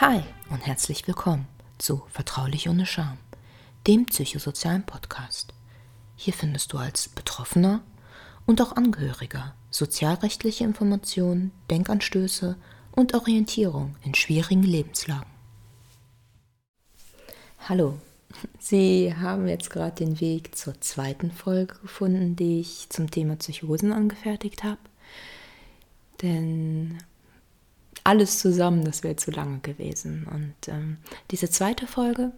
Hi und herzlich willkommen zu Vertraulich ohne Scham, dem psychosozialen Podcast. Hier findest du als Betroffener und auch Angehöriger sozialrechtliche Informationen, Denkanstöße und Orientierung in schwierigen Lebenslagen. Hallo, Sie haben jetzt gerade den Weg zur zweiten Folge gefunden, die ich zum Thema Psychosen angefertigt habe. Denn alles zusammen, das wäre zu lange gewesen. Und ähm, diese zweite Folge,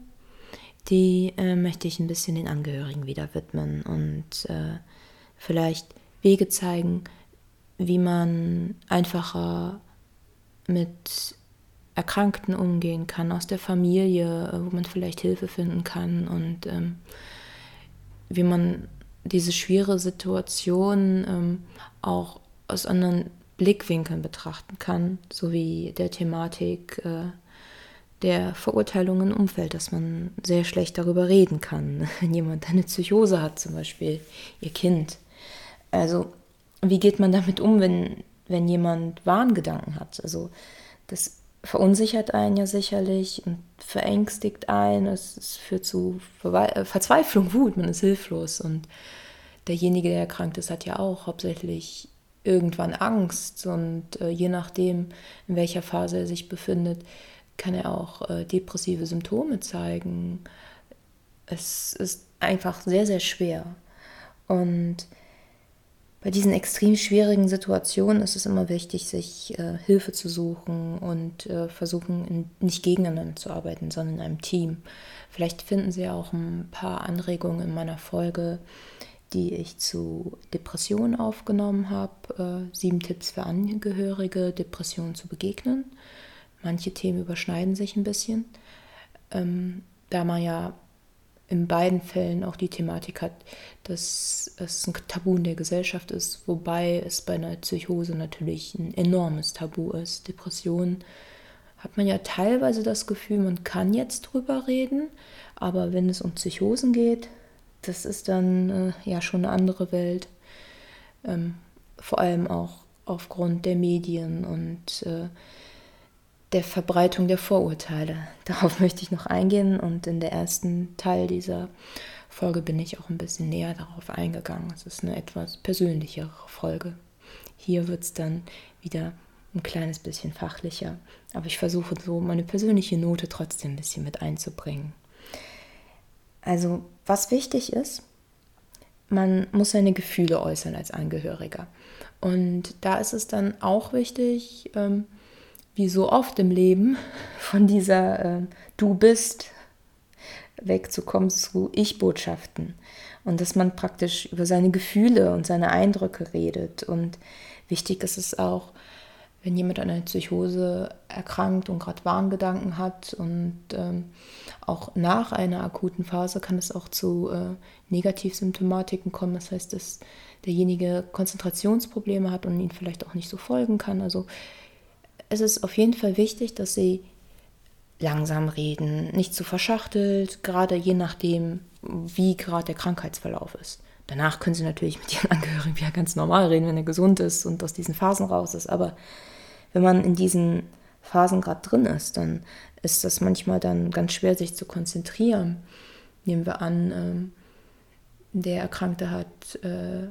die äh, möchte ich ein bisschen den Angehörigen wieder widmen und äh, vielleicht Wege zeigen, wie man einfacher mit Erkrankten umgehen kann, aus der Familie, wo man vielleicht Hilfe finden kann und ähm, wie man diese schwere Situation ähm, auch aus anderen Blickwinkeln betrachten kann, sowie der Thematik äh, der Verurteilung im Umfeld, dass man sehr schlecht darüber reden kann, wenn jemand eine Psychose hat, zum Beispiel ihr Kind. Also wie geht man damit um, wenn, wenn jemand Wahngedanken hat? Also das verunsichert einen ja sicherlich und verängstigt einen. Es, es führt zu Verwe äh, Verzweiflung, Wut, man ist hilflos. Und derjenige, der erkrankt ist, hat ja auch hauptsächlich irgendwann Angst und äh, je nachdem, in welcher Phase er sich befindet, kann er auch äh, depressive Symptome zeigen. Es ist einfach sehr, sehr schwer. Und bei diesen extrem schwierigen Situationen ist es immer wichtig, sich äh, Hilfe zu suchen und äh, versuchen, in, nicht gegeneinander zu arbeiten, sondern in einem Team. Vielleicht finden Sie auch ein paar Anregungen in meiner Folge, die ich zu Depressionen aufgenommen habe. Äh, sieben Tipps für Angehörige, Depressionen zu begegnen. Manche Themen überschneiden sich ein bisschen, ähm, da man ja in beiden Fällen auch die Thematik hat, dass es ein Tabu in der Gesellschaft ist, wobei es bei einer Psychose natürlich ein enormes Tabu ist. Depressionen hat man ja teilweise das Gefühl, man kann jetzt drüber reden, aber wenn es um Psychosen geht, das ist dann äh, ja schon eine andere Welt. Ähm, vor allem auch aufgrund der Medien und äh, der Verbreitung der Vorurteile. Darauf möchte ich noch eingehen und in der ersten Teil dieser Folge bin ich auch ein bisschen näher darauf eingegangen. Es ist eine etwas persönlichere Folge. Hier wird es dann wieder ein kleines bisschen fachlicher, aber ich versuche so meine persönliche Note trotzdem ein bisschen mit einzubringen. Also was wichtig ist, man muss seine Gefühle äußern als Angehöriger. Und da ist es dann auch wichtig, ähm, wie so oft im Leben, von dieser äh, Du bist wegzukommen zu Ich-Botschaften. Und dass man praktisch über seine Gefühle und seine Eindrücke redet. Und wichtig ist es auch, wenn jemand an einer Psychose erkrankt und gerade Warngedanken hat und ähm, auch nach einer akuten Phase kann es auch zu äh, Negativsymptomatiken kommen. Das heißt, dass derjenige Konzentrationsprobleme hat und ihn vielleicht auch nicht so folgen kann. Also es ist auf jeden Fall wichtig, dass sie langsam reden, nicht zu verschachtelt, gerade je nachdem, wie gerade der Krankheitsverlauf ist. Danach können sie natürlich mit ihren Angehörigen wieder ganz normal reden, wenn er gesund ist und aus diesen Phasen raus ist. Aber wenn man in diesen Phasen gerade drin ist, dann ist das manchmal dann ganz schwer, sich zu konzentrieren. Nehmen wir an, ähm, der Erkrankte hat äh,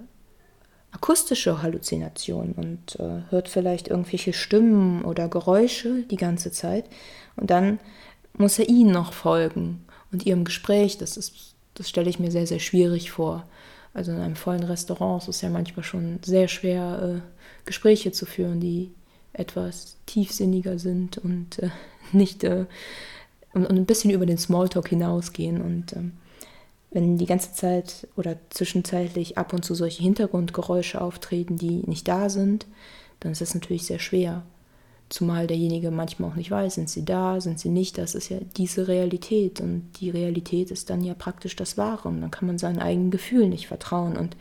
akustische Halluzinationen und äh, hört vielleicht irgendwelche Stimmen oder Geräusche die ganze Zeit. Und dann muss er ihnen noch folgen und ihrem Gespräch. Das, ist, das stelle ich mir sehr, sehr schwierig vor. Also in einem vollen Restaurant ist es ja manchmal schon sehr schwer, äh, Gespräche zu führen, die etwas tiefsinniger sind und äh, nicht äh, und, und, ein bisschen über den Smalltalk hinausgehen. Und ähm, wenn die ganze Zeit oder zwischenzeitlich ab und zu solche Hintergrundgeräusche auftreten, die nicht da sind, dann ist das natürlich sehr schwer. Zumal derjenige manchmal auch nicht weiß, sind sie da, sind sie nicht. Das ist ja diese Realität. Und die Realität ist dann ja praktisch das Wahre. Und dann kann man seinen eigenen Gefühlen nicht vertrauen. Und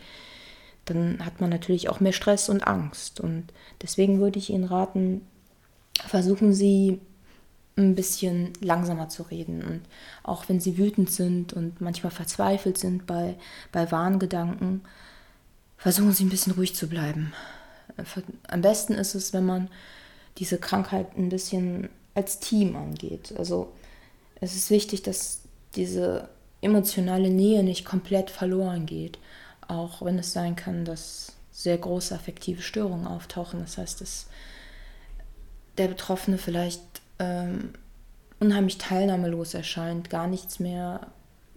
dann hat man natürlich auch mehr Stress und Angst. Und deswegen würde ich Ihnen raten, versuchen Sie ein bisschen langsamer zu reden. Und auch wenn Sie wütend sind und manchmal verzweifelt sind bei, bei Wahngedanken, versuchen Sie ein bisschen ruhig zu bleiben. Am besten ist es, wenn man diese Krankheit ein bisschen als Team angeht. Also es ist wichtig, dass diese emotionale Nähe nicht komplett verloren geht, auch wenn es sein kann, dass sehr große affektive Störungen auftauchen. Das heißt, dass der Betroffene vielleicht ähm, unheimlich teilnahmelos erscheint, gar nichts mehr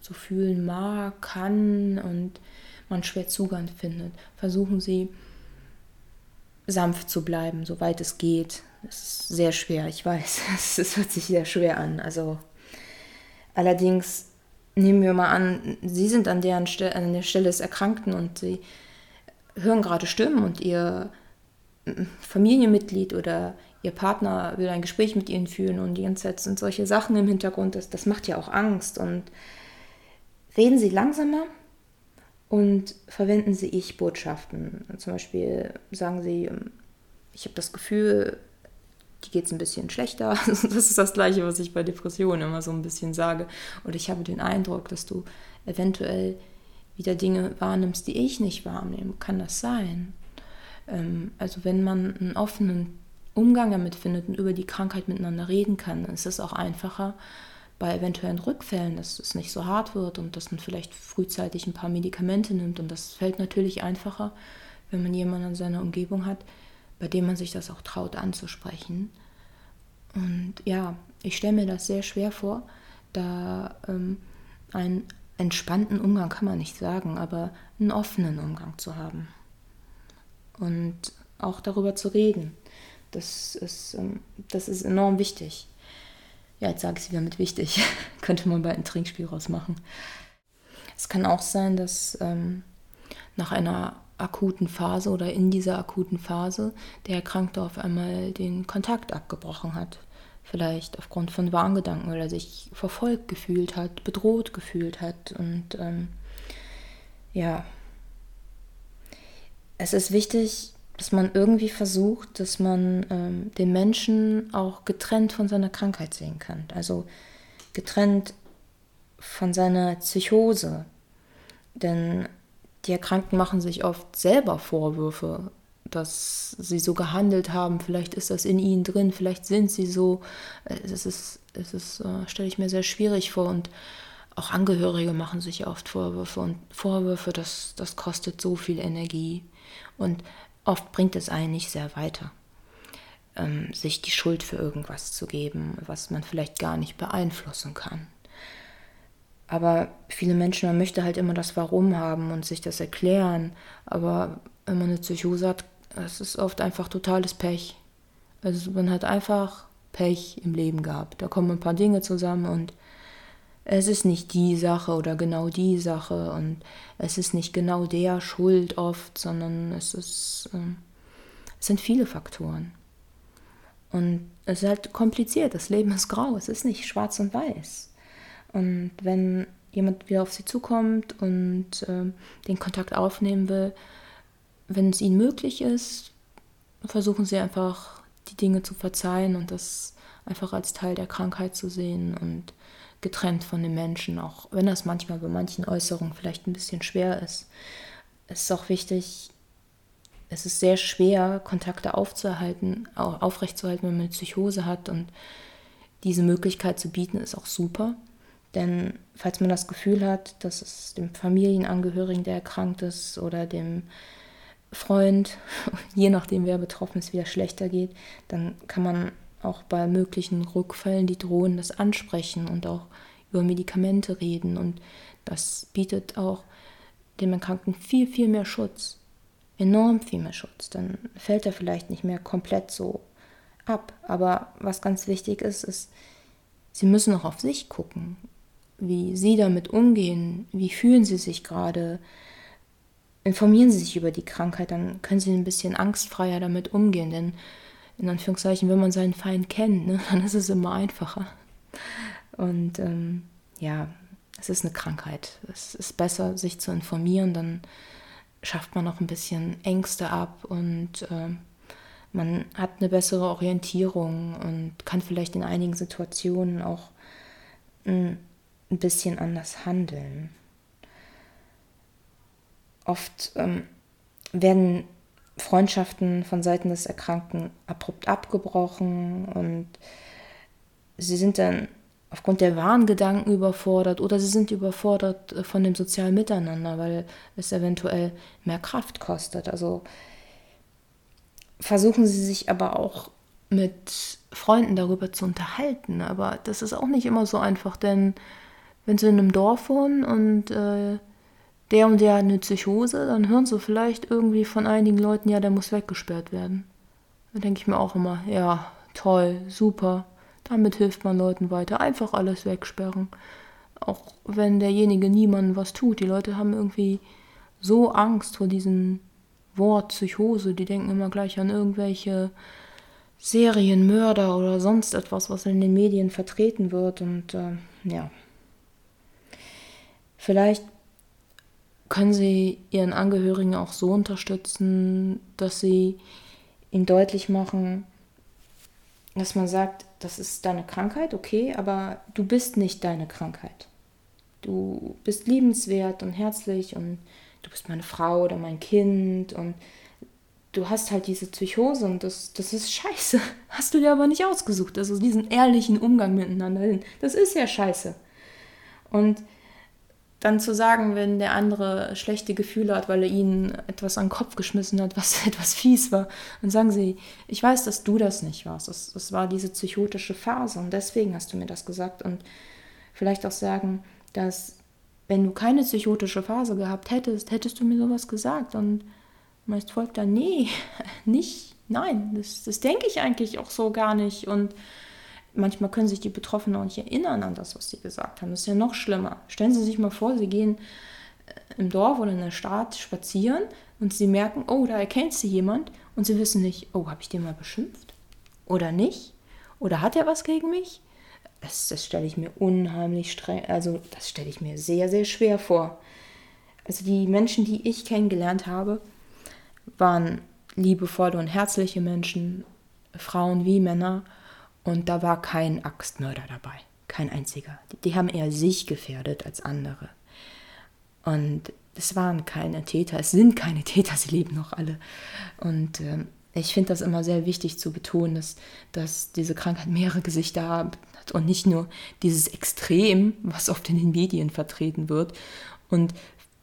so fühlen mag, kann und man schwer Zugang findet. Versuchen Sie sanft zu bleiben, soweit es geht. Es ist sehr schwer, ich weiß. Es hört sich sehr schwer an. Also allerdings nehmen wir mal an, Sie sind an, deren Stelle, an der Stelle des Erkrankten und Sie hören gerade Stimmen und Ihr Familienmitglied oder Ihr Partner will ein Gespräch mit Ihnen führen und die ganze Zeit sind solche Sachen im Hintergrund. Das, das macht ja auch Angst. Und reden Sie langsamer und verwenden Sie Ich-Botschaften. Zum Beispiel sagen Sie, ich habe das Gefühl, die geht es ein bisschen schlechter. Das ist das Gleiche, was ich bei Depressionen immer so ein bisschen sage. Und ich habe den Eindruck, dass du eventuell wieder Dinge wahrnimmst, die ich nicht wahrnehme. Kann das sein? Ähm, also wenn man einen offenen Umgang damit findet und über die Krankheit miteinander reden kann, dann ist es auch einfacher bei eventuellen Rückfällen, dass es nicht so hart wird und dass man vielleicht frühzeitig ein paar Medikamente nimmt. Und das fällt natürlich einfacher, wenn man jemanden in seiner Umgebung hat, bei dem man sich das auch traut anzusprechen. Und ja, ich stelle mir das sehr schwer vor, da ähm, einen entspannten Umgang kann man nicht sagen, aber einen offenen Umgang zu haben. Und auch darüber zu reden. Das ist, ähm, das ist enorm wichtig. Ja, jetzt sage ich es wieder mit wichtig. Könnte man bald ein Trinkspiel rausmachen. Es kann auch sein, dass ähm, nach einer akuten Phase oder in dieser akuten Phase der Erkrankte auf einmal den Kontakt abgebrochen hat. Vielleicht aufgrund von Warngedanken, weil er sich verfolgt gefühlt hat, bedroht gefühlt hat. Und ähm, ja, es ist wichtig, dass man irgendwie versucht, dass man ähm, den Menschen auch getrennt von seiner Krankheit sehen kann. Also getrennt von seiner Psychose. Denn die Erkrankten machen sich oft selber Vorwürfe, dass sie so gehandelt haben. Vielleicht ist das in ihnen drin, vielleicht sind sie so. Es ist, es ist äh, stelle ich mir sehr schwierig vor. Und auch Angehörige machen sich oft Vorwürfe. Und Vorwürfe, das, das kostet so viel Energie. Und oft bringt es einen nicht sehr weiter, ähm, sich die Schuld für irgendwas zu geben, was man vielleicht gar nicht beeinflussen kann. Aber viele Menschen, man möchte halt immer das Warum haben und sich das erklären. Aber wenn man eine Psychose hat, es ist oft einfach totales Pech. Also man hat einfach Pech im Leben gehabt. Da kommen ein paar Dinge zusammen und es ist nicht die Sache oder genau die Sache und es ist nicht genau der Schuld oft, sondern es ist, äh, es sind viele Faktoren. Und es ist halt kompliziert. Das Leben ist grau. Es ist nicht schwarz und weiß. Und wenn jemand wieder auf sie zukommt und äh, den Kontakt aufnehmen will, wenn es ihnen möglich ist, versuchen sie einfach die Dinge zu verzeihen und das einfach als Teil der Krankheit zu sehen und getrennt von den Menschen, auch wenn das manchmal bei manchen Äußerungen vielleicht ein bisschen schwer ist. Es ist auch wichtig, es ist sehr schwer, Kontakte aufzuhalten, aufrechtzuerhalten, wenn man eine Psychose hat und diese Möglichkeit zu bieten, ist auch super. Denn falls man das Gefühl hat, dass es dem Familienangehörigen, der erkrankt ist, oder dem Freund, je nachdem wer betroffen ist, wieder schlechter geht, dann kann man auch bei möglichen Rückfällen, die drohen, das ansprechen und auch über Medikamente reden. Und das bietet auch dem Erkrankten viel, viel mehr Schutz. Enorm viel mehr Schutz. Dann fällt er vielleicht nicht mehr komplett so ab. Aber was ganz wichtig ist, ist, sie müssen auch auf sich gucken wie Sie damit umgehen, wie fühlen Sie sich gerade. Informieren Sie sich über die Krankheit, dann können Sie ein bisschen angstfreier damit umgehen, denn in Anführungszeichen, wenn man seinen Feind kennt, ne, dann ist es immer einfacher. Und ähm, ja, es ist eine Krankheit. Es ist besser, sich zu informieren, dann schafft man auch ein bisschen Ängste ab und äh, man hat eine bessere Orientierung und kann vielleicht in einigen Situationen auch ein ein bisschen anders handeln. Oft ähm, werden Freundschaften von Seiten des Erkrankten abrupt abgebrochen und sie sind dann aufgrund der wahren Gedanken überfordert oder sie sind überfordert äh, von dem sozialen Miteinander, weil es eventuell mehr Kraft kostet. Also versuchen sie sich aber auch mit Freunden darüber zu unterhalten. Aber das ist auch nicht immer so einfach, denn wenn sie in einem Dorf wohnen und äh, der und der hat eine Psychose, dann hören sie vielleicht irgendwie von einigen Leuten, ja, der muss weggesperrt werden. Da denke ich mir auch immer, ja, toll, super. Damit hilft man Leuten weiter. Einfach alles wegsperren. Auch wenn derjenige niemandem was tut. Die Leute haben irgendwie so Angst vor diesem Wort Psychose. Die denken immer gleich an irgendwelche Serienmörder oder sonst etwas, was in den Medien vertreten wird. Und äh, ja. Vielleicht können Sie Ihren Angehörigen auch so unterstützen, dass Sie ihnen deutlich machen, dass man sagt, das ist deine Krankheit, okay, aber du bist nicht deine Krankheit. Du bist liebenswert und herzlich und du bist meine Frau oder mein Kind und du hast halt diese Psychose und das, das ist scheiße. Hast du dir aber nicht ausgesucht. Also diesen ehrlichen Umgang miteinander, das ist ja scheiße. Und dann zu sagen, wenn der andere schlechte Gefühle hat, weil er ihnen etwas an den Kopf geschmissen hat, was etwas fies war, dann sagen sie, ich weiß, dass du das nicht warst. Das, das war diese psychotische Phase und deswegen hast du mir das gesagt. Und vielleicht auch sagen, dass wenn du keine psychotische Phase gehabt hättest, hättest du mir sowas gesagt. Und meist folgt dann, nee, nicht, nein, das, das denke ich eigentlich auch so gar nicht. Und manchmal können sich die Betroffenen auch nicht erinnern an das, was sie gesagt haben. Das ist ja noch schlimmer. Stellen Sie sich mal vor, Sie gehen äh, im Dorf oder in der Stadt spazieren und Sie merken, oh, da erkennt Sie jemand und Sie wissen nicht, oh, habe ich den mal beschimpft? Oder nicht? Oder hat er was gegen mich? Das, das stelle ich mir unheimlich streng, also das stelle ich mir sehr, sehr schwer vor. Also die Menschen, die ich kennengelernt habe, waren liebevolle und herzliche Menschen, Frauen wie Männer. Und da war kein Axtmörder dabei, kein einziger. Die haben eher sich gefährdet als andere. Und es waren keine Täter, es sind keine Täter, sie leben noch alle. Und äh, ich finde das immer sehr wichtig zu betonen, dass, dass diese Krankheit mehrere Gesichter hat und nicht nur dieses Extrem, was oft in den Medien vertreten wird. Und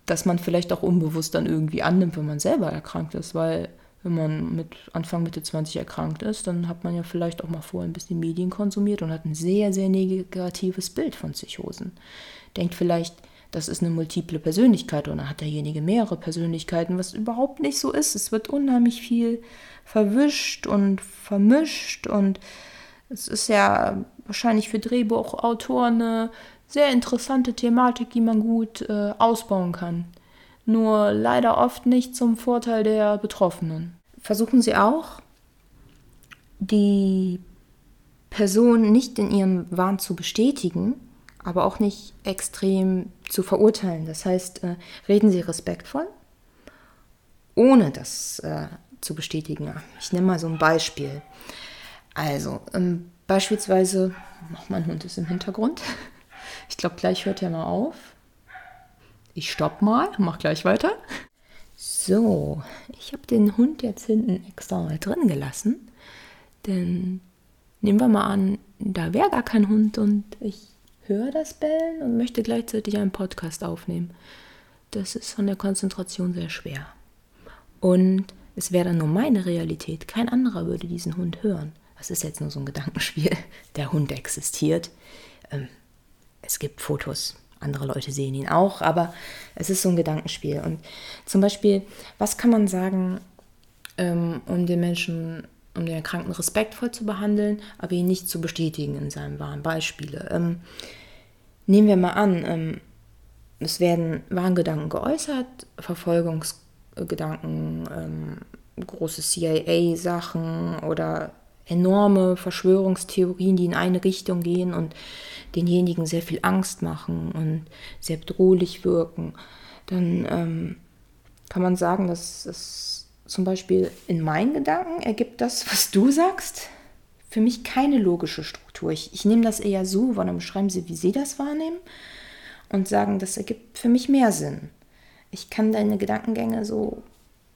dass man vielleicht auch unbewusst dann irgendwie annimmt, wenn man selber erkrankt ist, weil wenn man mit Anfang Mitte 20 erkrankt ist, dann hat man ja vielleicht auch mal vorher ein bisschen Medien konsumiert und hat ein sehr, sehr negatives Bild von Psychosen. Denkt vielleicht, das ist eine multiple Persönlichkeit oder hat derjenige mehrere Persönlichkeiten, was überhaupt nicht so ist. Es wird unheimlich viel verwischt und vermischt und es ist ja wahrscheinlich für Drehbuchautoren eine sehr interessante Thematik, die man gut äh, ausbauen kann nur leider oft nicht zum Vorteil der Betroffenen. Versuchen Sie auch, die Person nicht in ihrem Wahn zu bestätigen, aber auch nicht extrem zu verurteilen. Das heißt, äh, reden Sie respektvoll, ohne das äh, zu bestätigen. Ich nehme mal so ein Beispiel. Also, ähm, beispielsweise, mein Hund ist im Hintergrund. Ich glaube, gleich hört er mal auf. Ich stopp mal, mach gleich weiter. So, ich habe den Hund jetzt hinten extra mal drin gelassen. Denn nehmen wir mal an, da wäre gar kein Hund und ich höre das Bellen und möchte gleichzeitig einen Podcast aufnehmen. Das ist von der Konzentration sehr schwer. Und es wäre dann nur meine Realität. Kein anderer würde diesen Hund hören. Das ist jetzt nur so ein Gedankenspiel. Der Hund existiert. Ähm, es gibt Fotos andere Leute sehen ihn auch, aber es ist so ein Gedankenspiel. Und zum Beispiel, was kann man sagen, ähm, um den Menschen, um den Erkrankten respektvoll zu behandeln, aber ihn nicht zu bestätigen in seinem wahren Beispiele? Ähm, nehmen wir mal an, ähm, es werden Wahngedanken geäußert, Verfolgungsgedanken, große CIA-Sachen oder enorme Verschwörungstheorien, die in eine Richtung gehen und denjenigen sehr viel Angst machen und sehr bedrohlich wirken, dann ähm, kann man sagen, dass es zum Beispiel in meinen Gedanken ergibt das, was du sagst, für mich keine logische Struktur. Ich, ich nehme das eher so, weil dann beschreiben sie, wie sie das wahrnehmen und sagen, das ergibt für mich mehr Sinn. Ich kann deine Gedankengänge so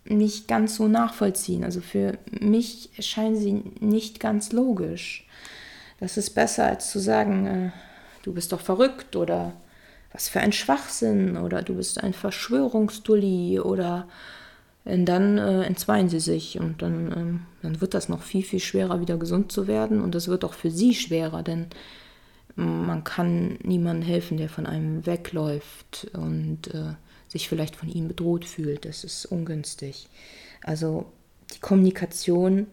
nicht ganz so nachvollziehen. Also für mich erscheinen sie nicht ganz logisch. Das ist besser, als zu sagen, äh, du bist doch verrückt oder was für ein Schwachsinn oder du bist ein Verschwörungsdulli oder und dann äh, entzweien sie sich und dann, ähm, dann wird das noch viel, viel schwerer, wieder gesund zu werden und es wird auch für sie schwerer, denn man kann niemandem helfen, der von einem wegläuft und äh, sich vielleicht von ihm bedroht fühlt. Das ist ungünstig. Also die Kommunikation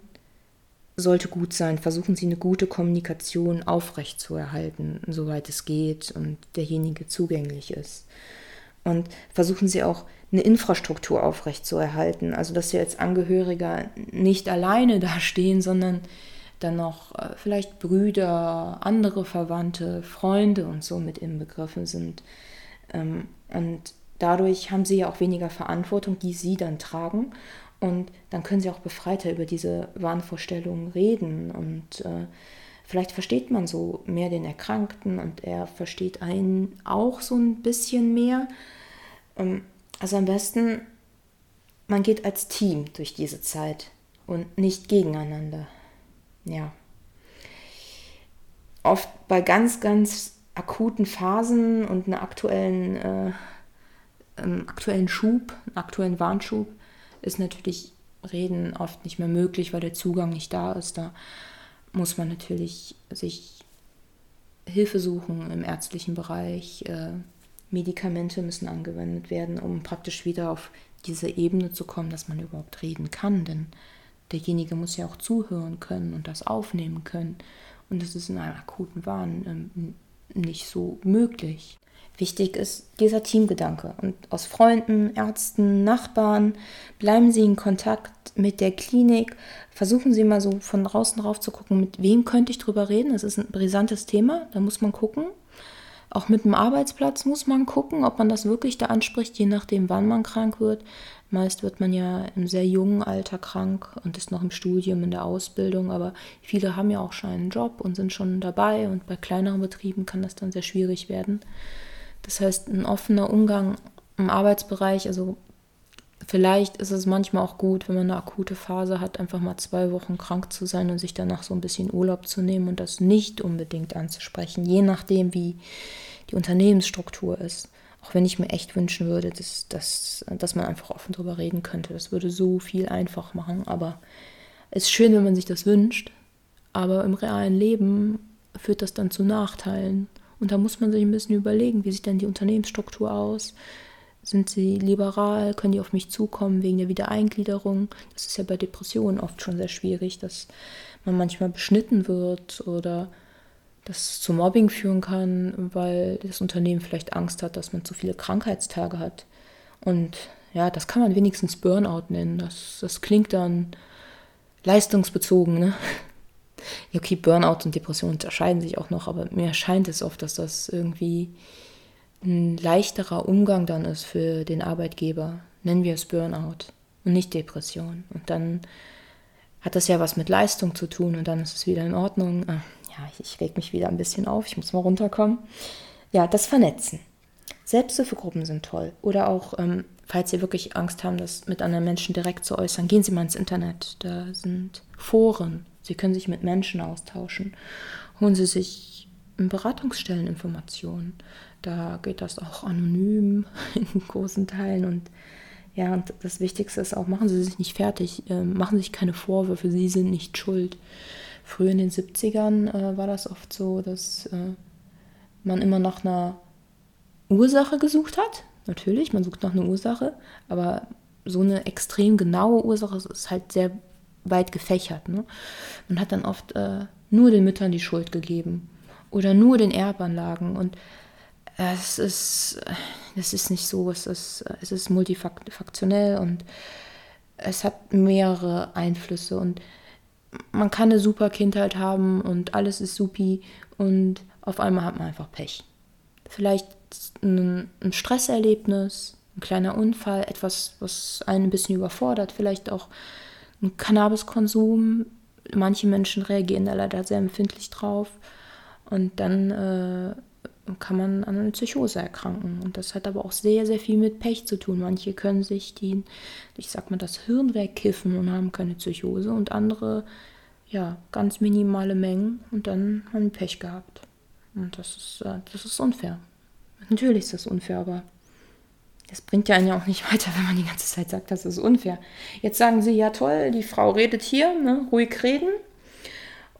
sollte gut sein. Versuchen Sie eine gute Kommunikation aufrechtzuerhalten, soweit es geht und derjenige zugänglich ist. Und versuchen Sie auch eine Infrastruktur aufrechtzuerhalten. Also dass Sie als Angehöriger nicht alleine dastehen, sondern dann noch äh, vielleicht Brüder, andere Verwandte, Freunde und so mit inbegriffen sind. Ähm, und dadurch haben sie ja auch weniger Verantwortung, die sie dann tragen. Und dann können sie auch befreiter über diese Wahnvorstellungen reden. Und äh, vielleicht versteht man so mehr den Erkrankten und er versteht einen auch so ein bisschen mehr. Ähm, also am besten, man geht als Team durch diese Zeit und nicht gegeneinander ja, oft bei ganz, ganz akuten Phasen und einer aktuellen, äh, ähm, aktuellen Schub, einem aktuellen Warnschub, ist natürlich Reden oft nicht mehr möglich, weil der Zugang nicht da ist. Da muss man natürlich sich Hilfe suchen im ärztlichen Bereich. Äh, Medikamente müssen angewendet werden, um praktisch wieder auf diese Ebene zu kommen, dass man überhaupt reden kann. Denn derjenige muss ja auch zuhören können und das aufnehmen können. Und das ist in einem akuten Wahn ähm, nicht so möglich. Wichtig ist dieser Teamgedanke. Und aus Freunden, Ärzten, Nachbarn bleiben Sie in Kontakt mit der Klinik. Versuchen Sie mal so von draußen drauf zu gucken, mit wem könnte ich drüber reden. Das ist ein brisantes Thema, da muss man gucken. Auch mit dem Arbeitsplatz muss man gucken, ob man das wirklich da anspricht, je nachdem, wann man krank wird. Meist wird man ja im sehr jungen Alter krank und ist noch im Studium, in der Ausbildung, aber viele haben ja auch schon einen Job und sind schon dabei und bei kleineren Betrieben kann das dann sehr schwierig werden. Das heißt, ein offener Umgang im Arbeitsbereich, also vielleicht ist es manchmal auch gut, wenn man eine akute Phase hat, einfach mal zwei Wochen krank zu sein und sich danach so ein bisschen Urlaub zu nehmen und das nicht unbedingt anzusprechen, je nachdem, wie die Unternehmensstruktur ist. Auch wenn ich mir echt wünschen würde, dass, dass, dass man einfach offen darüber reden könnte. Das würde so viel einfach machen. Aber es ist schön, wenn man sich das wünscht. Aber im realen Leben führt das dann zu Nachteilen. Und da muss man sich ein bisschen überlegen, wie sieht denn die Unternehmensstruktur aus? Sind sie liberal? Können die auf mich zukommen wegen der Wiedereingliederung? Das ist ja bei Depressionen oft schon sehr schwierig, dass man manchmal beschnitten wird oder das zu Mobbing führen kann, weil das Unternehmen vielleicht Angst hat, dass man zu viele Krankheitstage hat. Und ja, das kann man wenigstens Burnout nennen. Das, das klingt dann leistungsbezogen. Ne? Okay, Burnout und Depression unterscheiden sich auch noch, aber mir scheint es oft, dass das irgendwie ein leichterer Umgang dann ist für den Arbeitgeber. Nennen wir es Burnout und nicht Depression. Und dann hat das ja was mit Leistung zu tun und dann ist es wieder in Ordnung. Ah, ja, ich, ich reg mich wieder ein bisschen auf, ich muss mal runterkommen. Ja, das Vernetzen. Selbsthilfegruppen sind toll. Oder auch, ähm, falls Sie wirklich Angst haben, das mit anderen Menschen direkt zu äußern, gehen Sie mal ins Internet. Da sind Foren. Sie können sich mit Menschen austauschen. Holen Sie sich in Beratungsstellen Informationen. Da geht das auch anonym in großen Teilen. Und ja, und das Wichtigste ist auch, machen Sie sich nicht fertig, äh, machen Sie sich keine Vorwürfe, Sie sind nicht schuld. Früher in den 70ern äh, war das oft so, dass äh, man immer nach einer Ursache gesucht hat. Natürlich, man sucht nach einer Ursache, aber so eine extrem genaue Ursache ist halt sehr weit gefächert. Ne? Man hat dann oft äh, nur den Müttern die Schuld gegeben oder nur den Erbanlagen und es ist, es ist nicht so, es ist, es ist multifaktionell und es hat mehrere Einflüsse und man kann eine super Kindheit haben und alles ist supi und auf einmal hat man einfach Pech. Vielleicht ein, ein Stresserlebnis, ein kleiner Unfall, etwas, was einen ein bisschen überfordert, vielleicht auch ein Cannabiskonsum. Manche Menschen reagieren da leider sehr empfindlich drauf und dann äh, kann man an eine Psychose erkranken. Und das hat aber auch sehr, sehr viel mit Pech zu tun. Manche können sich die, ich sag mal, das Hirn wegkiffen und haben keine Psychose und andere, ja, ganz minimale Mengen und dann haben Pech gehabt. Und das ist, äh, das ist unfair. Natürlich ist das unfair, aber das bringt ja einen ja auch nicht weiter, wenn man die ganze Zeit sagt, das ist unfair. Jetzt sagen sie, ja toll, die Frau redet hier, ne? ruhig reden.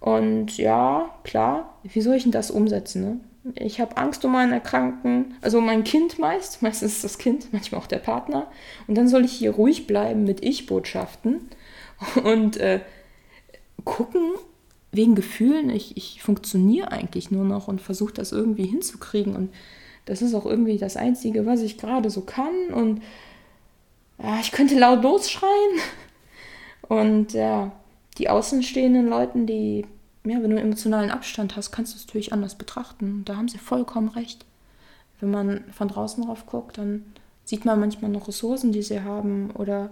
Und ja, klar, wie soll ich denn das umsetzen? Ne? Ich habe Angst um meinen Erkrankten, also mein Kind meist, meistens ist das Kind, manchmal auch der Partner. Und dann soll ich hier ruhig bleiben mit Ich-Botschaften und äh, gucken, wegen Gefühlen, ich, ich funktioniere eigentlich nur noch und versuche das irgendwie hinzukriegen. Und das ist auch irgendwie das Einzige, was ich gerade so kann. Und ja, ich könnte laut losschreien. Und ja, die außenstehenden Leuten, die, ja, wenn du emotionalen Abstand hast, kannst du es natürlich anders betrachten. Da haben sie vollkommen recht. Wenn man von draußen drauf guckt, dann sieht man manchmal noch Ressourcen, die sie haben oder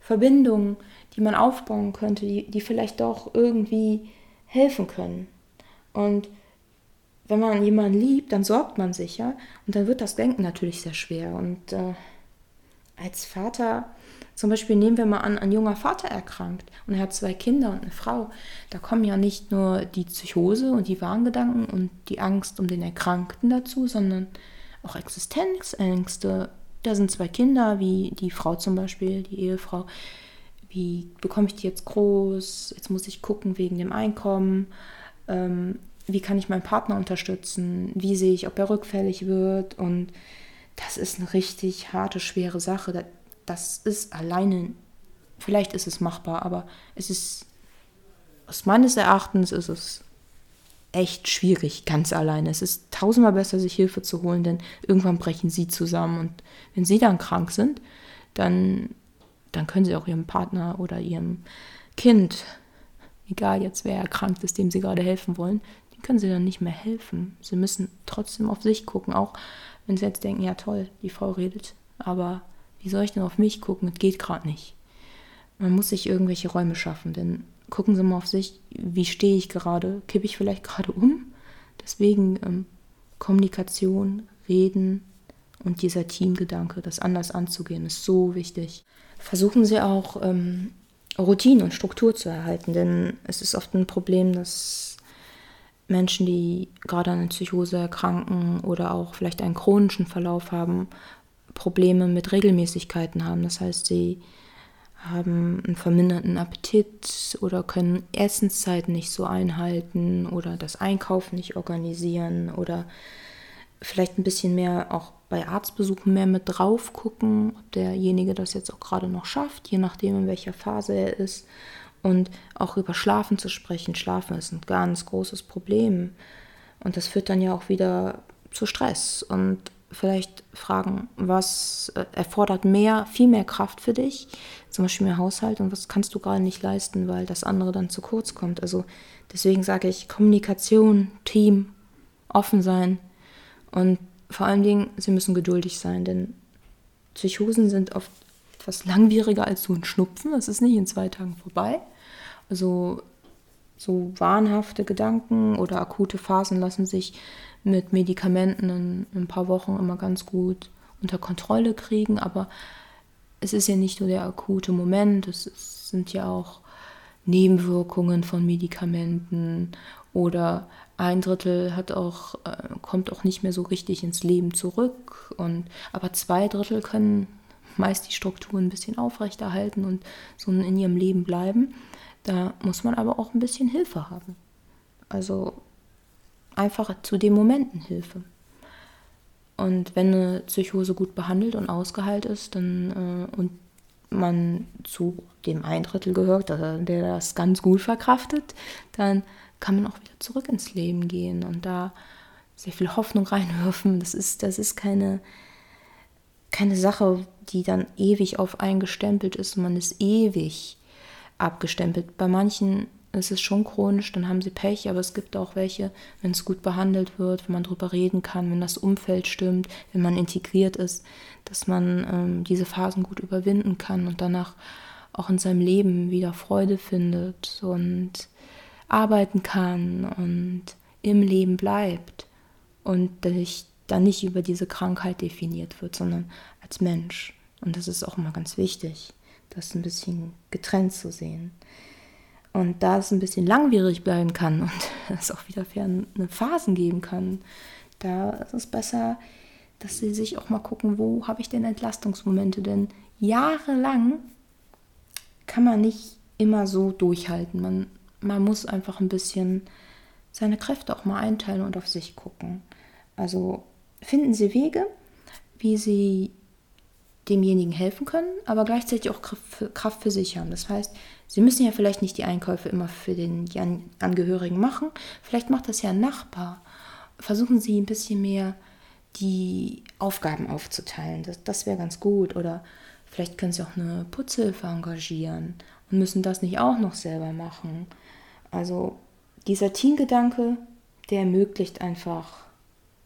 Verbindungen, die man aufbauen könnte, die, die vielleicht doch irgendwie helfen können. Und wenn man jemanden liebt, dann sorgt man sich, ja. Und dann wird das Denken natürlich sehr schwer. Und äh, als Vater, zum Beispiel nehmen wir mal an, ein junger Vater erkrankt und er hat zwei Kinder und eine Frau. Da kommen ja nicht nur die Psychose und die Warngedanken und die Angst um den Erkrankten dazu, sondern auch Existenzängste. Da sind zwei Kinder, wie die Frau zum Beispiel, die Ehefrau, wie bekomme ich die jetzt groß, jetzt muss ich gucken wegen dem Einkommen, ähm, wie kann ich meinen Partner unterstützen, wie sehe ich, ob er rückfällig wird und das ist eine richtig harte, schwere Sache. Das ist alleine, vielleicht ist es machbar, aber es ist, aus meines Erachtens ist es echt schwierig, ganz alleine. Es ist tausendmal besser, sich Hilfe zu holen, denn irgendwann brechen sie zusammen und wenn sie dann krank sind, dann dann können sie auch ihrem Partner oder ihrem Kind, egal jetzt wer erkrankt ist, dem sie gerade helfen wollen, die können sie dann nicht mehr helfen. Sie müssen trotzdem auf sich gucken, auch wenn sie jetzt denken, ja toll, die Frau redet, aber wie soll ich denn auf mich gucken? Es geht gerade nicht. Man muss sich irgendwelche Räume schaffen, denn gucken Sie mal auf sich, wie stehe ich gerade? Kippe ich vielleicht gerade um? Deswegen ähm, Kommunikation, Reden und dieser Teamgedanke, das anders anzugehen, ist so wichtig versuchen sie auch ähm, Routine und Struktur zu erhalten, denn es ist oft ein Problem, dass Menschen, die gerade an einer Psychose erkranken oder auch vielleicht einen chronischen Verlauf haben, Probleme mit Regelmäßigkeiten haben. Das heißt, sie haben einen verminderten Appetit oder können Essenszeiten nicht so einhalten oder das Einkaufen nicht organisieren oder vielleicht ein bisschen mehr auch bei Arztbesuchen mehr mit drauf gucken, ob derjenige das jetzt auch gerade noch schafft, je nachdem, in welcher Phase er ist. Und auch über Schlafen zu sprechen. Schlafen ist ein ganz großes Problem. Und das führt dann ja auch wieder zu Stress. Und vielleicht fragen, was äh, erfordert mehr, viel mehr Kraft für dich, zum Beispiel mehr Haushalt und was kannst du gerade nicht leisten, weil das andere dann zu kurz kommt. Also deswegen sage ich Kommunikation, Team, offen sein und vor allen Dingen, sie müssen geduldig sein, denn Psychosen sind oft etwas langwieriger als so ein Schnupfen. Das ist nicht in zwei Tagen vorbei. Also so wahnhafte Gedanken oder akute Phasen lassen sich mit Medikamenten in, in, ein paar Wochen immer ganz gut unter Kontrolle kriegen. Aber es ist ja nicht nur der akute Moment, es, sind ja auch Nebenwirkungen von Medikamenten oder ein Drittel hat auch, äh, kommt auch nicht mehr so richtig ins Leben zurück. Und, aber zwei Drittel können meist die Strukturen ein bisschen aufrechterhalten und so in ihrem Leben bleiben. Da muss man aber auch ein bisschen Hilfe haben. Also einfach zu den Momenten Hilfe. Und wenn eine Psychose gut behandelt und ausgeheilt ist, dann äh, und man zu dem ein Drittel gehört, der das ganz gut verkraftet, dann kann man auch wieder zurück ins Leben gehen und da sehr viel Hoffnung reinwerfen. Das ist, das ist keine, keine Sache, die dann ewig auf eingestempelt ist und man ist ewig abgestempelt. Bei manchen ist es schon chronisch, dann haben sie Pech, aber es gibt auch welche, wenn es gut behandelt wird, wenn man darüber reden kann, wenn das Umfeld stimmt, wenn man integriert ist, dass man ähm, diese Phasen gut überwinden kann und danach auch in seinem Leben wieder Freude findet und arbeiten kann und im Leben bleibt und dann nicht über diese Krankheit definiert wird, sondern als Mensch. Und das ist auch immer ganz wichtig, das ein bisschen getrennt zu sehen. Und da es ein bisschen langwierig bleiben kann und es auch wieder eine Phasen geben kann, da ist es besser, dass sie sich auch mal gucken, wo habe ich denn Entlastungsmomente? Denn jahrelang kann man nicht immer so durchhalten. Man, man muss einfach ein bisschen seine Kräfte auch mal einteilen und auf sich gucken. Also finden Sie Wege, wie Sie demjenigen helfen können, aber gleichzeitig auch Kraft für sich haben. Das heißt, Sie müssen ja vielleicht nicht die Einkäufe immer für den Angehörigen machen. Vielleicht macht das ja ein Nachbar. Versuchen Sie ein bisschen mehr die Aufgaben aufzuteilen. Das, das wäre ganz gut. Oder vielleicht können Sie auch eine Putzhilfe engagieren und müssen das nicht auch noch selber machen. Also dieser Teamgedanke, der ermöglicht einfach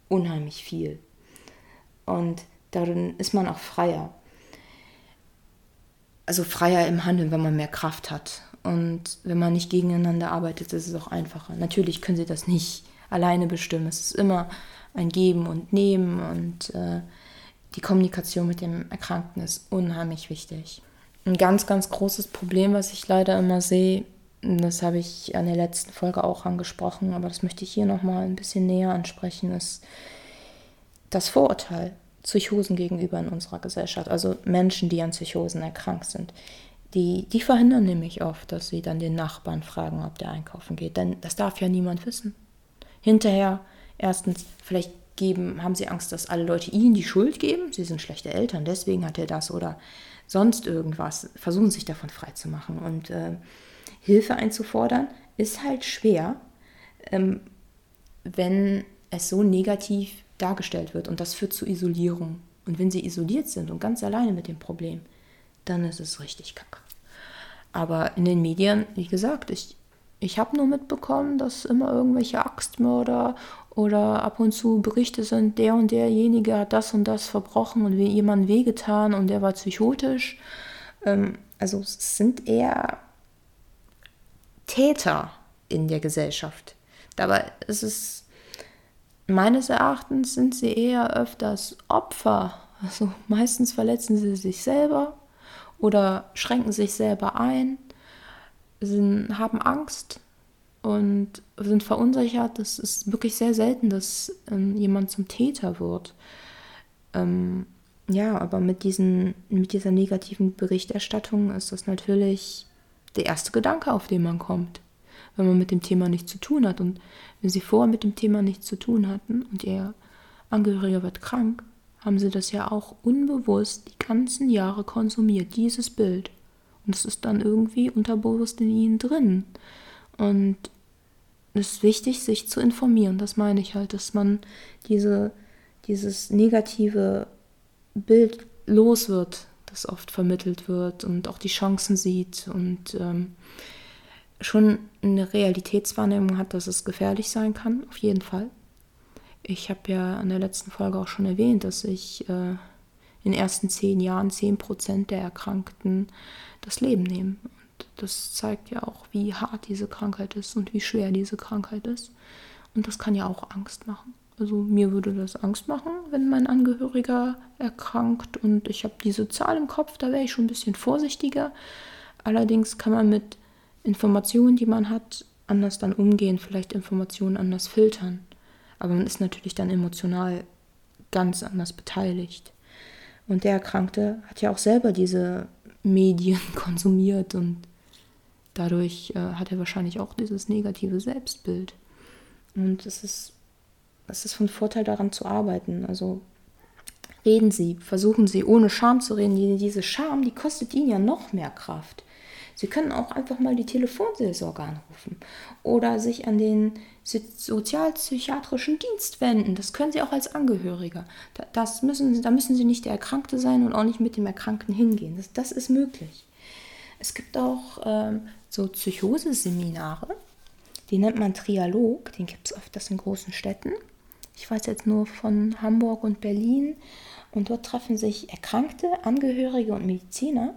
unheimlich viel. Und darin ist man auch freier. Also freier im Handeln, wenn man mehr Kraft hat. Und wenn man nicht gegeneinander arbeitet, ist es auch einfacher. Natürlich können sie das nicht alleine bestimmen. Es ist immer ein Geben und Nehmen und äh, die Kommunikation mit dem Erkrankten ist unheimlich wichtig. Ein ganz, ganz großes Problem, was ich leider immer sehe, das habe ich an der letzten Folge auch angesprochen, aber das möchte ich hier nochmal ein bisschen näher ansprechen, ist das Vorurteil Psychosen gegenüber in unserer Gesellschaft. Also Menschen, die an Psychosen erkrankt sind. Die, die verhindern nämlich oft, dass sie dann den Nachbarn fragen, ob der einkaufen geht. Denn das darf ja niemand wissen. Hinterher, erstens, vielleicht geben, haben sie Angst, dass alle Leute ihnen die Schuld geben. Sie sind schlechte Eltern, deswegen hat er das oder sonst irgendwas. Versuchen sich davon freizumachen. Und äh, Hilfe einzufordern, ist halt schwer, ähm, wenn es so negativ dargestellt wird und das führt zu Isolierung. Und wenn sie isoliert sind und ganz alleine mit dem Problem, dann ist es richtig kacke. Aber in den Medien, wie gesagt, ich, ich habe nur mitbekommen, dass immer irgendwelche Axtmörder oder ab und zu Berichte sind, der und derjenige hat das und das verbrochen und jemand wehgetan und der war psychotisch. Ähm, also es sind eher Täter in der Gesellschaft. Dabei ist es meines Erachtens sind sie eher öfters Opfer. Also meistens verletzen sie sich selber oder schränken sich selber ein, sind, haben Angst und sind verunsichert. Das ist wirklich sehr selten, dass ähm, jemand zum Täter wird. Ähm, ja, aber mit, diesen, mit dieser negativen Berichterstattung ist das natürlich der erste Gedanke, auf den man kommt wenn man mit dem Thema nichts zu tun hat. Und wenn sie vorher mit dem Thema nichts zu tun hatten und ihr Angehöriger wird krank, haben sie das ja auch unbewusst die ganzen Jahre konsumiert, dieses Bild. Und es ist dann irgendwie unterbewusst in ihnen drin. Und es ist wichtig, sich zu informieren. Das meine ich halt, dass man diese, dieses negative Bild los wird, das oft vermittelt wird und auch die Chancen sieht und ähm, schon eine Realitätswahrnehmung hat, dass es gefährlich sein kann, auf jeden Fall. Ich habe ja in der letzten Folge auch schon erwähnt, dass ich äh, in den ersten zehn Jahren zehn Prozent der Erkrankten das Leben nehmen. Und das zeigt ja auch, wie hart diese Krankheit ist und wie schwer diese Krankheit ist. Und das kann ja auch Angst machen. Also mir würde das Angst machen, wenn mein Angehöriger erkrankt und ich habe diese Zahl im Kopf, da wäre ich schon ein bisschen vorsichtiger. Allerdings kann man mit Informationen, die man hat, anders dann umgehen, vielleicht Informationen anders filtern. Aber man ist natürlich dann emotional ganz anders beteiligt. Und der Erkrankte hat ja auch selber diese Medien konsumiert und dadurch äh, hat er wahrscheinlich auch dieses negative Selbstbild. Und es ist, es ist von Vorteil daran zu arbeiten. Also reden Sie, versuchen Sie ohne Scham zu reden. Diese Scham, die kostet Ihnen ja noch mehr Kraft. Sie können auch einfach mal die Telefonseelsorge anrufen oder sich an den sozialpsychiatrischen Dienst wenden. Das können Sie auch als Angehöriger. Das müssen, da müssen Sie nicht der Erkrankte sein und auch nicht mit dem Erkrankten hingehen. Das, das ist möglich. Es gibt auch ähm, so Psychoseseminare, die nennt man Trialog, den gibt es öfters in großen Städten. Ich weiß jetzt nur von Hamburg und Berlin. Und dort treffen sich Erkrankte, Angehörige und Mediziner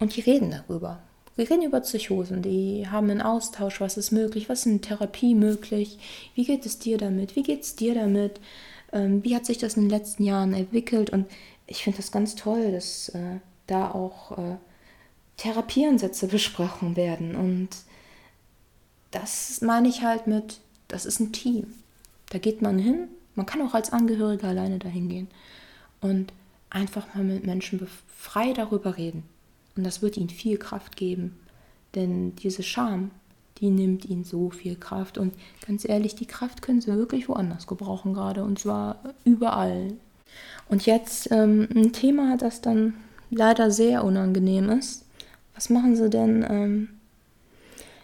und die reden darüber. Wir reden über Psychosen, die haben einen Austausch, was ist möglich, was ist in Therapie möglich, wie geht es dir damit, wie geht es dir damit, ähm, wie hat sich das in den letzten Jahren entwickelt und ich finde das ganz toll, dass äh, da auch äh, Therapieansätze besprochen werden. Und das meine ich halt mit, das ist ein Team. Da geht man hin, man kann auch als Angehöriger alleine dahin gehen und einfach mal mit Menschen frei darüber reden. Und das wird ihnen viel Kraft geben. Denn diese Scham, die nimmt ihnen so viel Kraft. Und ganz ehrlich, die Kraft können sie wirklich woanders gebrauchen gerade. Und zwar überall. Und jetzt ähm, ein Thema, das dann leider sehr unangenehm ist. Was machen sie denn, ähm,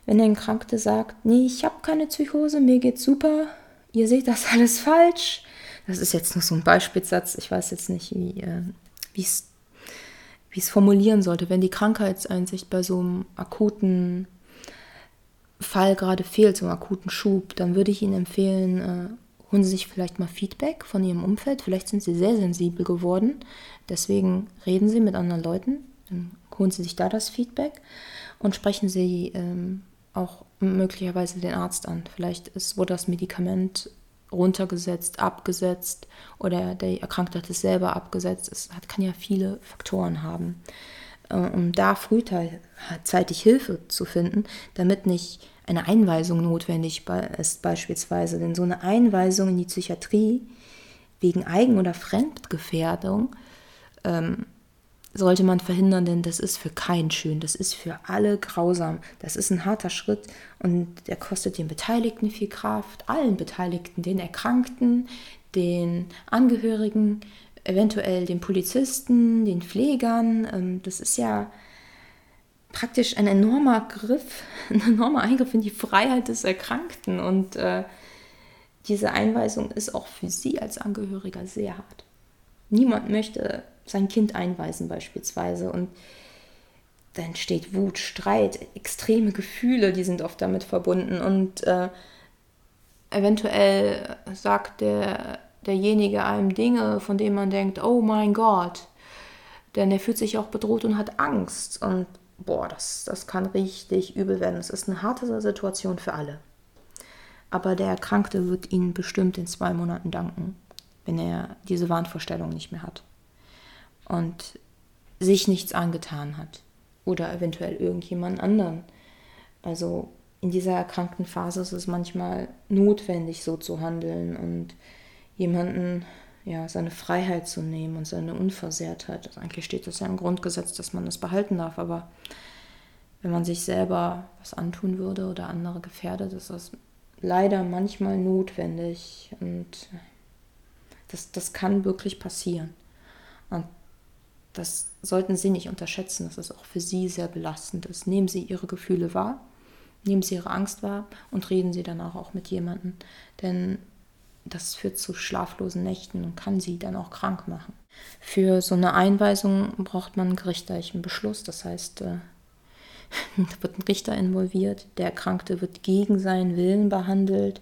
wenn der Krankte sagt, nee, ich habe keine Psychose, mir geht's super, ihr seht das alles falsch. Das ist jetzt nur so ein Beispielsatz. Ich weiß jetzt nicht, wie äh, es wie es formulieren sollte, wenn die Krankheitseinsicht bei so einem akuten Fall gerade fehlt, so einem akuten Schub, dann würde ich Ihnen empfehlen, äh, holen Sie sich vielleicht mal Feedback von Ihrem Umfeld. Vielleicht sind Sie sehr sensibel geworden. Deswegen reden Sie mit anderen Leuten. Dann holen Sie sich da das Feedback und sprechen Sie ähm, auch möglicherweise den Arzt an. Vielleicht ist, wurde das Medikament runtergesetzt, abgesetzt oder der Erkrankte hat es selber abgesetzt. Es kann ja viele Faktoren haben. Äh, um da frühzeitig Hilfe zu finden, damit nicht eine Einweisung notwendig ist beispielsweise. Denn so eine Einweisung in die Psychiatrie wegen Eigen- oder Fremdgefährdung ähm, sollte man verhindern, denn das ist für keinen schön, das ist für alle grausam, das ist ein harter Schritt und der kostet den Beteiligten viel Kraft, allen Beteiligten, den Erkrankten, den Angehörigen, eventuell den Polizisten, den Pflegern. Ähm, das ist ja praktisch ein enormer Griff, ein enormer Eingriff in die Freiheit des Erkrankten und äh, diese Einweisung ist auch für Sie als Angehöriger sehr hart. Niemand möchte sein Kind einweisen beispielsweise und da entsteht Wut, Streit, extreme Gefühle, die sind oft damit verbunden und äh, eventuell sagt der, derjenige einem Dinge, von denen man denkt, oh mein Gott, denn er fühlt sich auch bedroht und hat Angst und boah, das, das kann richtig übel werden. Es ist eine harte Situation für alle. Aber der Erkrankte wird Ihnen bestimmt in zwei Monaten danken, wenn er diese Wahnvorstellung nicht mehr hat und sich nichts angetan hat oder eventuell irgendjemand anderen. Also in dieser erkrankten Phase ist es manchmal notwendig, so zu handeln und jemanden ja, seine Freiheit zu nehmen und seine Unversehrtheit. Also eigentlich steht das ja im Grundgesetz, dass man das behalten darf, aber wenn man sich selber was antun würde oder andere gefährdet, ist das leider manchmal notwendig und das, das kann wirklich passieren. Und das sollten Sie nicht unterschätzen, dass es auch für Sie sehr belastend ist. Nehmen Sie Ihre Gefühle wahr, nehmen Sie Ihre Angst wahr und reden Sie danach auch mit jemandem. Denn das führt zu schlaflosen Nächten und kann Sie dann auch krank machen. Für so eine Einweisung braucht man einen gerichtlichen Beschluss. Das heißt, äh, da wird ein Richter involviert, der Erkrankte wird gegen seinen Willen behandelt.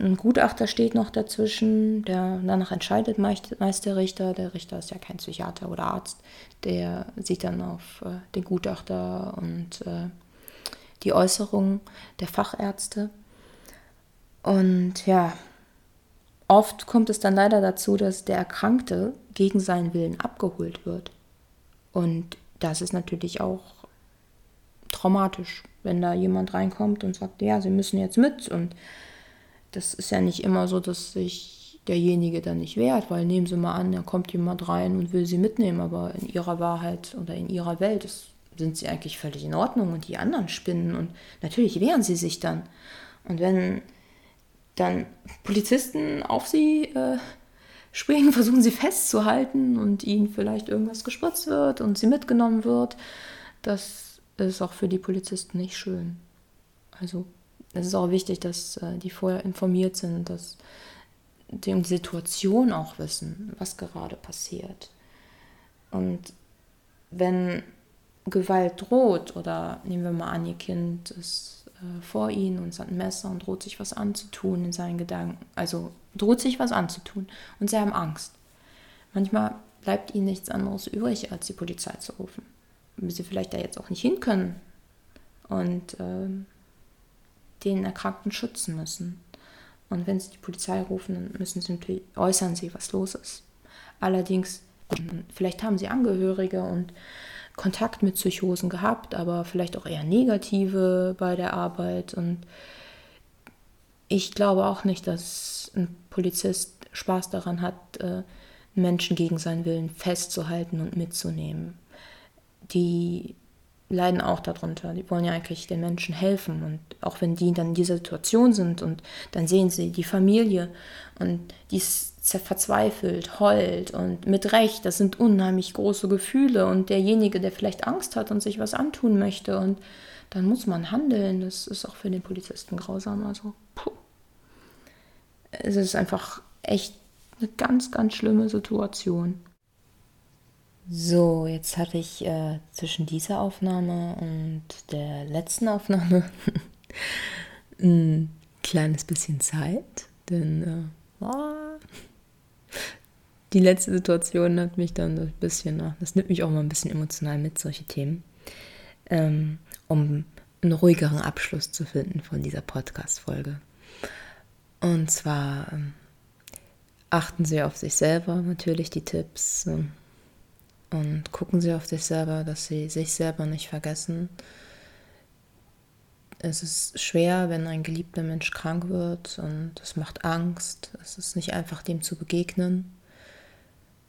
Ein Gutachter steht noch dazwischen, der danach entscheidet meist der Richter. Der Richter ist ja kein Psychiater oder Arzt. Der sieht dann auf äh, den Gutachter und äh, die Äußerungen der Fachärzte. Und ja, oft kommt es dann leider dazu, dass der Erkrankte gegen seinen Willen abgeholt wird. Und das ist natürlich auch traumatisch, wenn da jemand reinkommt und sagt, ja, Sie müssen jetzt mit und das ist ja nicht immer so, dass sich derjenige dann nicht wehrt, weil nehmen Sie mal an, da kommt jemand rein und will Sie mitnehmen, aber in Ihrer Wahrheit oder in Ihrer Welt ist, sind Sie eigentlich völlig in Ordnung und die anderen spinnen und natürlich wehren Sie sich dann. Und wenn dann Polizisten auf Sie äh, springen, versuchen Sie festzuhalten und Ihnen vielleicht irgendwas gespritzt wird und Sie mitgenommen wird, das ist auch für die Polizisten nicht schön. Also es ist auch wichtig, dass äh, die vorher informiert sind, dass die um die Situation auch wissen, was gerade passiert. Und wenn Gewalt droht, oder nehmen wir mal an, ihr Kind ist äh, vor ihnen und hat ein Messer und droht sich was anzutun in seinen Gedanken, also droht sich was anzutun und sie haben Angst. Manchmal bleibt ihnen nichts anderes übrig, als die Polizei zu rufen. Wenn sie vielleicht da jetzt auch nicht hin können. Und ähm, den Erkrankten schützen müssen. Und wenn sie die Polizei rufen, dann müssen sie natürlich äußern sie, was los ist. Allerdings, vielleicht haben sie Angehörige und Kontakt mit Psychosen gehabt, aber vielleicht auch eher negative bei der Arbeit. Und ich glaube auch nicht, dass ein Polizist Spaß daran hat, äh, Menschen gegen seinen Willen festzuhalten und mitzunehmen. Die leiden auch darunter. Die wollen ja eigentlich den Menschen helfen. Und auch wenn die dann in dieser Situation sind und dann sehen sie die Familie und die ist verzweifelt, heult und mit Recht, das sind unheimlich große Gefühle. Und derjenige, der vielleicht Angst hat und sich was antun möchte, und dann muss man handeln. Das ist auch für den Polizisten grausam. Also, puh. Es ist einfach echt eine ganz, ganz schlimme Situation. So, jetzt hatte ich äh, zwischen dieser Aufnahme und der letzten Aufnahme ein kleines bisschen Zeit, denn äh, die letzte Situation hat mich dann ein bisschen, das nimmt mich auch mal ein bisschen emotional mit, solche Themen, ähm, um einen ruhigeren Abschluss zu finden von dieser Podcast-Folge. Und zwar ähm, achten Sie auf sich selber natürlich die Tipps. Ähm, und gucken Sie auf sich selber, dass Sie sich selber nicht vergessen. Es ist schwer, wenn ein geliebter Mensch krank wird und es macht Angst. Es ist nicht einfach, dem zu begegnen.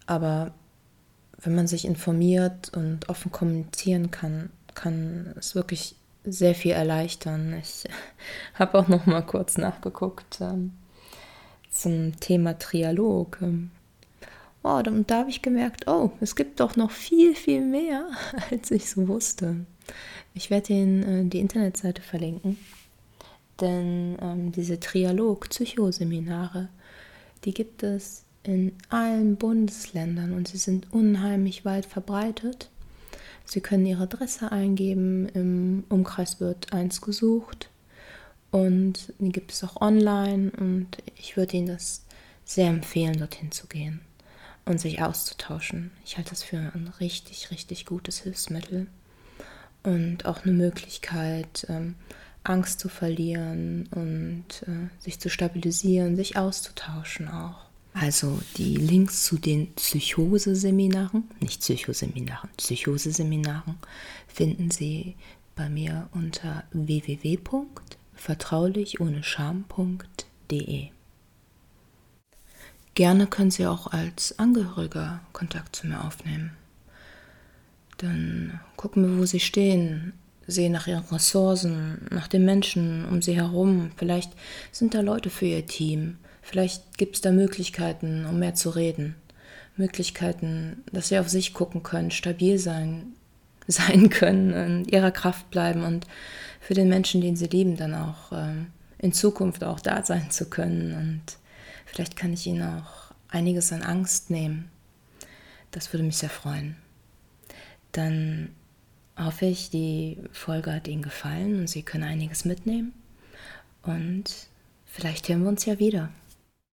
Aber wenn man sich informiert und offen kommunizieren kann, kann es wirklich sehr viel erleichtern. Ich habe auch noch mal kurz nachgeguckt ähm, zum Thema Trialog. Ähm, Oh, und da habe ich gemerkt, oh, es gibt doch noch viel, viel mehr, als ich so wusste. Ich werde Ihnen äh, die Internetseite verlinken, denn ähm, diese Trialog-Psychoseminare, die gibt es in allen Bundesländern und sie sind unheimlich weit verbreitet. Sie können Ihre Adresse eingeben, im Umkreis wird eins gesucht und die gibt es auch online und ich würde Ihnen das sehr empfehlen, dorthin zu gehen und sich auszutauschen. Ich halte das für ein richtig, richtig gutes Hilfsmittel und auch eine Möglichkeit, ähm, Angst zu verlieren und äh, sich zu stabilisieren, sich auszutauschen auch. Also die Links zu den Psychoseseminaren, nicht Psychoseminaren, Psychoseseminaren finden Sie bei mir unter www.vertraulichohnescham.de. Gerne können Sie auch als Angehöriger Kontakt zu mir aufnehmen. Dann gucken wir, wo Sie stehen, sehen nach Ihren Ressourcen, nach den Menschen um Sie herum. Vielleicht sind da Leute für Ihr Team. Vielleicht gibt es da Möglichkeiten, um mehr zu reden. Möglichkeiten, dass Sie auf sich gucken können, stabil sein, sein können, in Ihrer Kraft bleiben und für den Menschen, den Sie lieben, dann auch ähm, in Zukunft auch da sein zu können und Vielleicht kann ich Ihnen auch einiges an Angst nehmen. Das würde mich sehr freuen. Dann hoffe ich, die Folge hat Ihnen gefallen und Sie können einiges mitnehmen. Und vielleicht hören wir uns ja wieder.